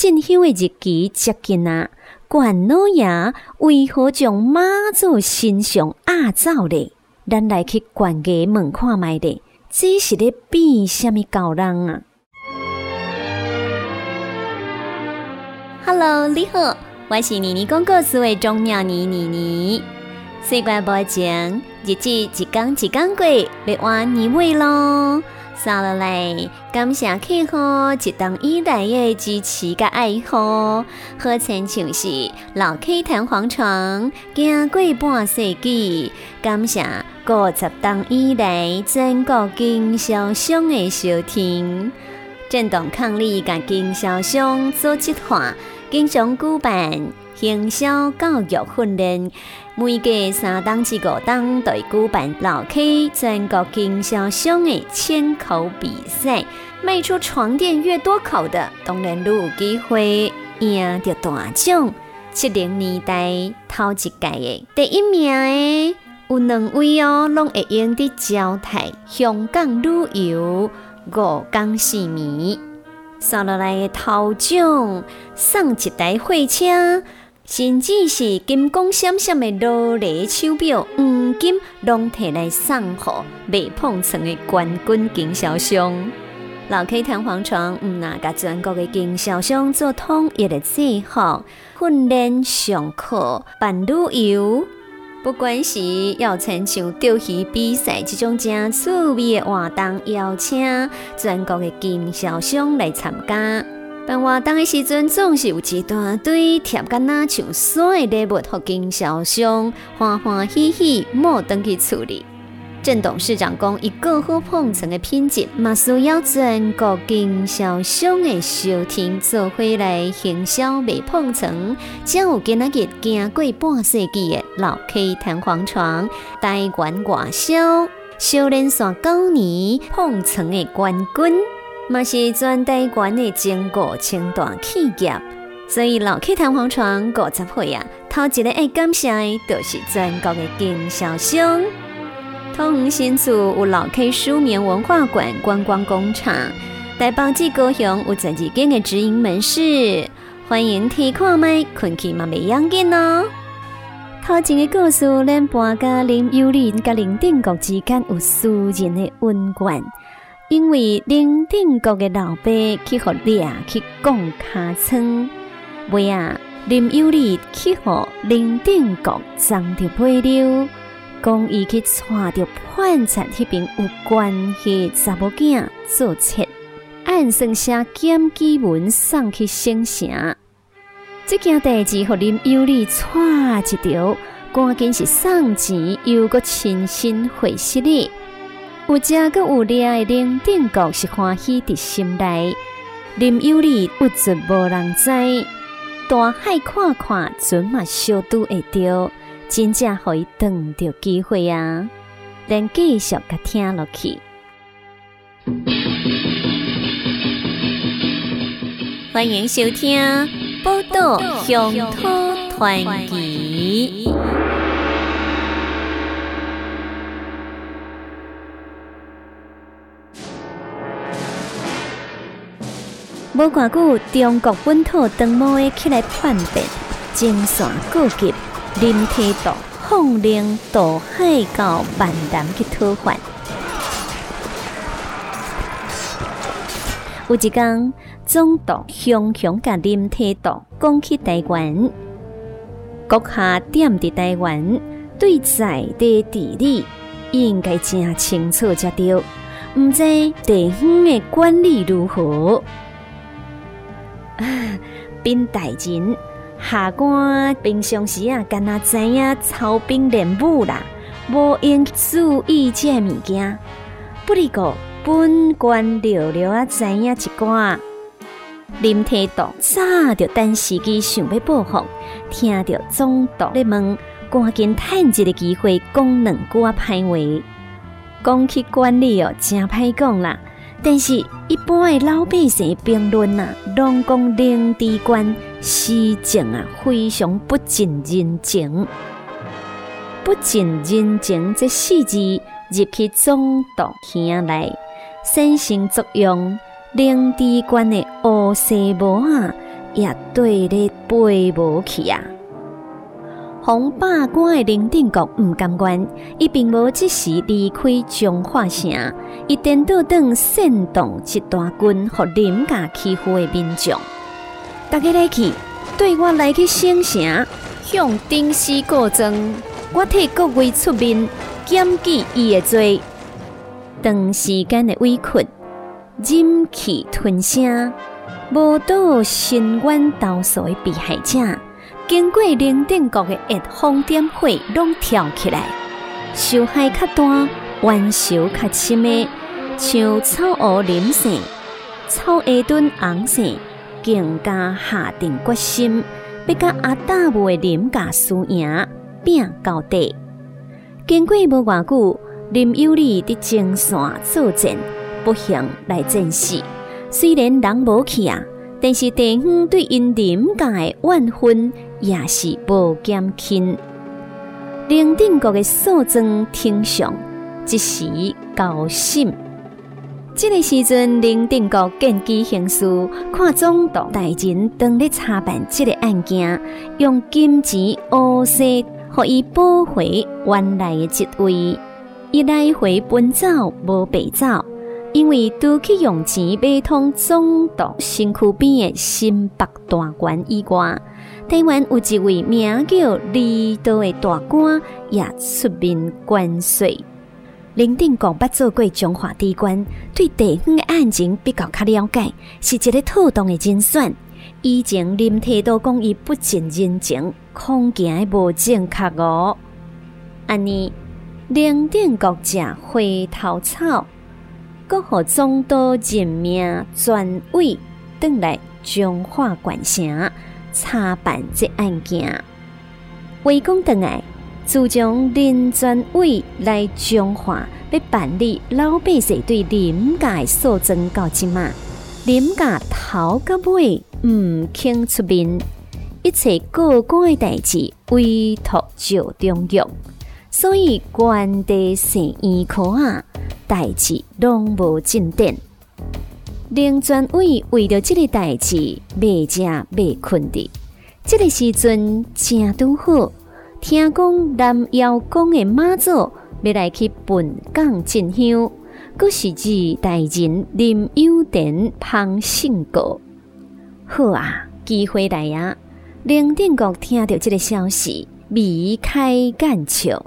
进香的日期接近啊，关老爷为何将妈祖身上压走呢？咱来去关家问看卖的，这是咧变什么高人啊？Hello，你好，我是妮妮公故事的钟鸟妮妮妮。习惯不前，日子一天一天过，要换年尾咯。扫落来，感谢客户一冬以来的支持甲爱护，好亲像是老客弹簧床，行过半世纪。感谢五十冬以来全国经销商的收听，震动抗力甲经销商组织化，经常举办。营销教育训练，每隔三档至五档都会举办老 K 全国经销商的千口比赛，卖出床垫越多口的，当然越有机会赢得大奖。七零年代头一届的第一名的有两位哦，拢会用伫招待香港旅游五港四面，送落来的头奖送一台货车。甚至是金光闪闪的罗丽手表，黄金拢摕来送货，未碰层的冠军经销商。老 K 弹簧床，毋那甲全国的经销商做统一的制服，训练上课办旅游，不管是要参像钓鱼比赛这种正趣味的活动，邀请全国的经销商来参加。办活动的时阵，总是有一大堆贴干那像山的礼物，互经销商欢欢喜喜莫登去处理。郑董事长讲，以更好碰层的品质，嘛需要全国经销商的收听做回来行销未碰层，才有今仔日经过半世纪的老 K 弹簧床台湾外销，修炼线九年碰层的冠军。嘛是全台湾的经过清大企业，所以老 K 弹簧床五十岁啊，头一个爱感谢的，就是全国的经销商。通新厝有老 K 书眠文化馆观光工厂，台北至高雄有十二间的直营门市，欢迎提看麦，困起嘛未要紧哦。头前的故事，连搬家林幽林甲林定国之间有私人的恩怨。因为林定国的老爸去互掠去讲卡村，尾啊林有利去互林定国争着背溜，讲伊去带着判察迄边有关系查某囝做贼，按算写检举文送去省城。这件代志互林有利带一条，赶紧是送钱，又搁亲身回息哩。有家个有恋的林定国是欢喜伫心内，林有利不准无人知，大海看看准嘛小拄会着，真正可以等着机会啊！咱继续甲听落去。欢迎收听《报道乡土传奇》。无偌久，中国本土长毛的起来叛变，精线告急，林天道奉令渡海到万南去讨还。有一天，总督雄雄甲林天道讲起台湾，国下点伫台湾，对在地地理应该真清楚才对，毋知地方的管理如何。兵大人，下官平常时啊，干那知影操兵练武啦，无用注意这物件。不过本官了了啊，知影一寡。林天道早就等时机想要报复，听着总督咧问，赶紧趁一个机会讲两句歹话。讲起管理哦，真歹讲啦。但是，一般的老百姓评论啊，拢讲领地官施政啊，非常不近人情。不近人情这四字入去总督耳内，产生作用。领地官的乌西无啊，也对咧飞无去啊！红八关的林定国毋甘愿，伊并无即时离开中华城，伊颠倒等煽动一大军，互林家欺负的民众。大家来去，对我来去省城，向丁氏告状，我替各位出面检举伊的罪。长时间的委屈，忍气吞声，无到深冤投诉的被害者。经过零点国的一风点火，拢跳起来，受害较大，冤仇较深的，像草乌林姓、草下墩红姓，更加下定决心，要甲阿大母的林家输赢，拼到底。经过无偌久，林有利伫前线作战，不幸来战死。虽然人无去啊，但是地方对因林家的怨恨。也是无减轻。林定国的诉状听上，一时高兴。这个时阵，林定国见机行事，看总督大人当日查办这个案件，用金钱乌色，予伊补回原来的职位。伊来回奔走，无白走，因为都去用钱买通总督身躯边的新北大官以外。台湾有一位名叫李道的大官，也出面关税。林定国捌做过中华地官，对地方的案情比较较了解，是一个妥当的人选。以前林提都讲伊不近人情，恐惊无正确哦。安尼，林定国食花头草，阁互总督任命专委，登来中华县城。查办这案件，围攻转来，自从林专委来彰化，要办理老百姓对林家诉状到即嘛，林家头到尾毋肯出面，一切过关的代志委托赵中用，所以官地生医科啊，代志拢无进展。林专委为着这个代志，未食未困的。这个时阵正拄好，听讲南瑶宫的妈祖要来去本港进香，阁是二大人林有田旁信过。好啊，机会来呀！林定国听到这个消息，眉开眼笑，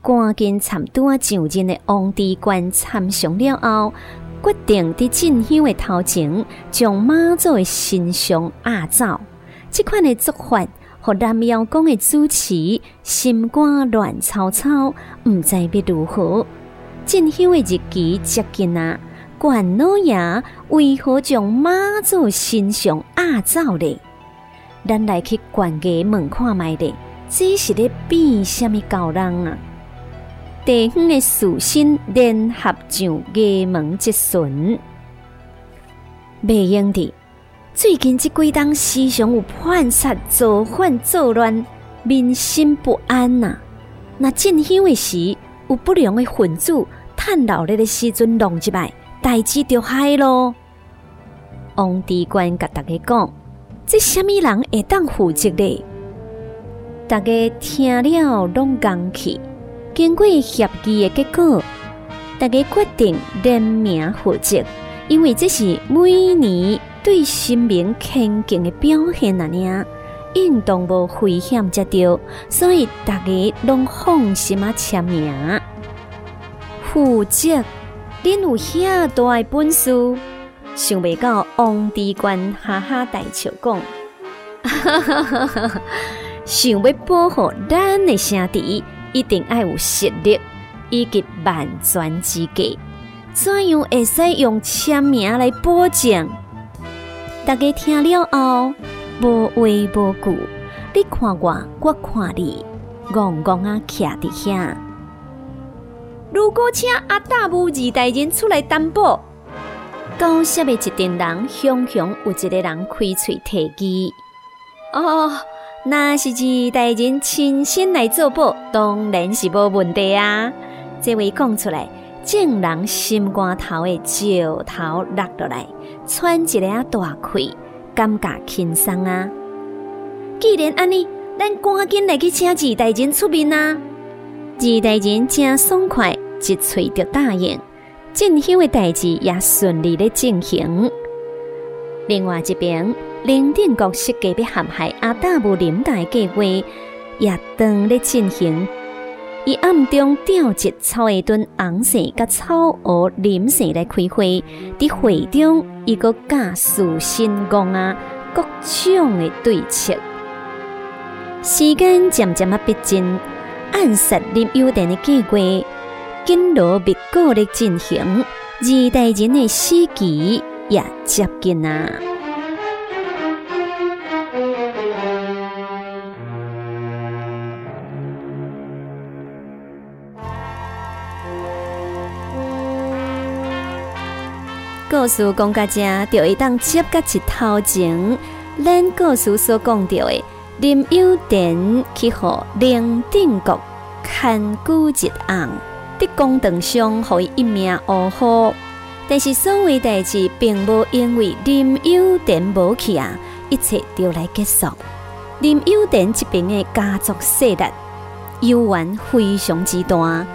赶紧参多上任的王地官参详了后。决定伫进香的头前，将妈祖的神像压走。这款的做法，和南瑶宫的主持心肝乱糟糟，毋知要如何。进香的日期接近啊，关老爷为何将妈祖身上压走呢？咱来去关家门看卖的，这是咧变什么高人啊？地方的士绅联合上衙门质询，未用的。最近这几当时常有叛杀、造反、作乱，民心不安呐。那进香的时，有不良的分子趁闹热的时阵弄一摆，代志就害咯。王地官甲大家讲，这什么人会当负责的？大家听了拢讲气。经过协议的结果，大家决定联名负责，因为这是每年对新民虔敬的表现啊！呢，应当无危险才对，所以大家拢放心啊签名。负责，恁有遐大的本事，想袂到王帝官哈哈大笑讲，想要保护咱的兄弟。一定要有实力以及万全之计，怎样会使用签名来保证？大家听了后，无话无句，你看我，我看你，戆戆啊，徛伫遐。如果请阿大母二代人出来担保，高兴的一群人，雄雄有一个人开嘴提议。哦。那是二代人亲身来做保，当然是无问题啊！这位讲出来，正人心肝头的石头落落来，喘一个大气，感觉轻松啊。既然安尼，咱赶紧来去请二大人出面啊！二大人真爽快，一喙就答应。进香的代志也顺利的进行。另外一边，林定国设计要陷害阿达木林家的计划也当咧进行。伊暗中调集草一顿红色甲草鹅林色来开会，伫会中伊个假树新光啊，各种的对策。时间渐渐啊逼近，暗杀林有田的计划紧锣密鼓的进行，二代人的死期也接近啊。事讲到这，就会当接甲一头前，咱故事所讲到的林有田去互林定国看顾一案，伫公堂上互伊一命呜呼。但是所谓代志，并无因为林有田无去啊，一切就来结束。林有田这边的家族势力犹原非常之大，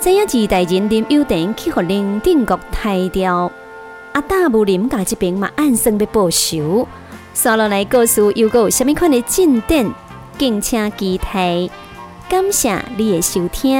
知影二代人林有田去互林定国抬掉。阿大武林家这边嘛，暗算要报仇。刷落来故事又有虾米款的进展？敬请期待。感谢你的收听。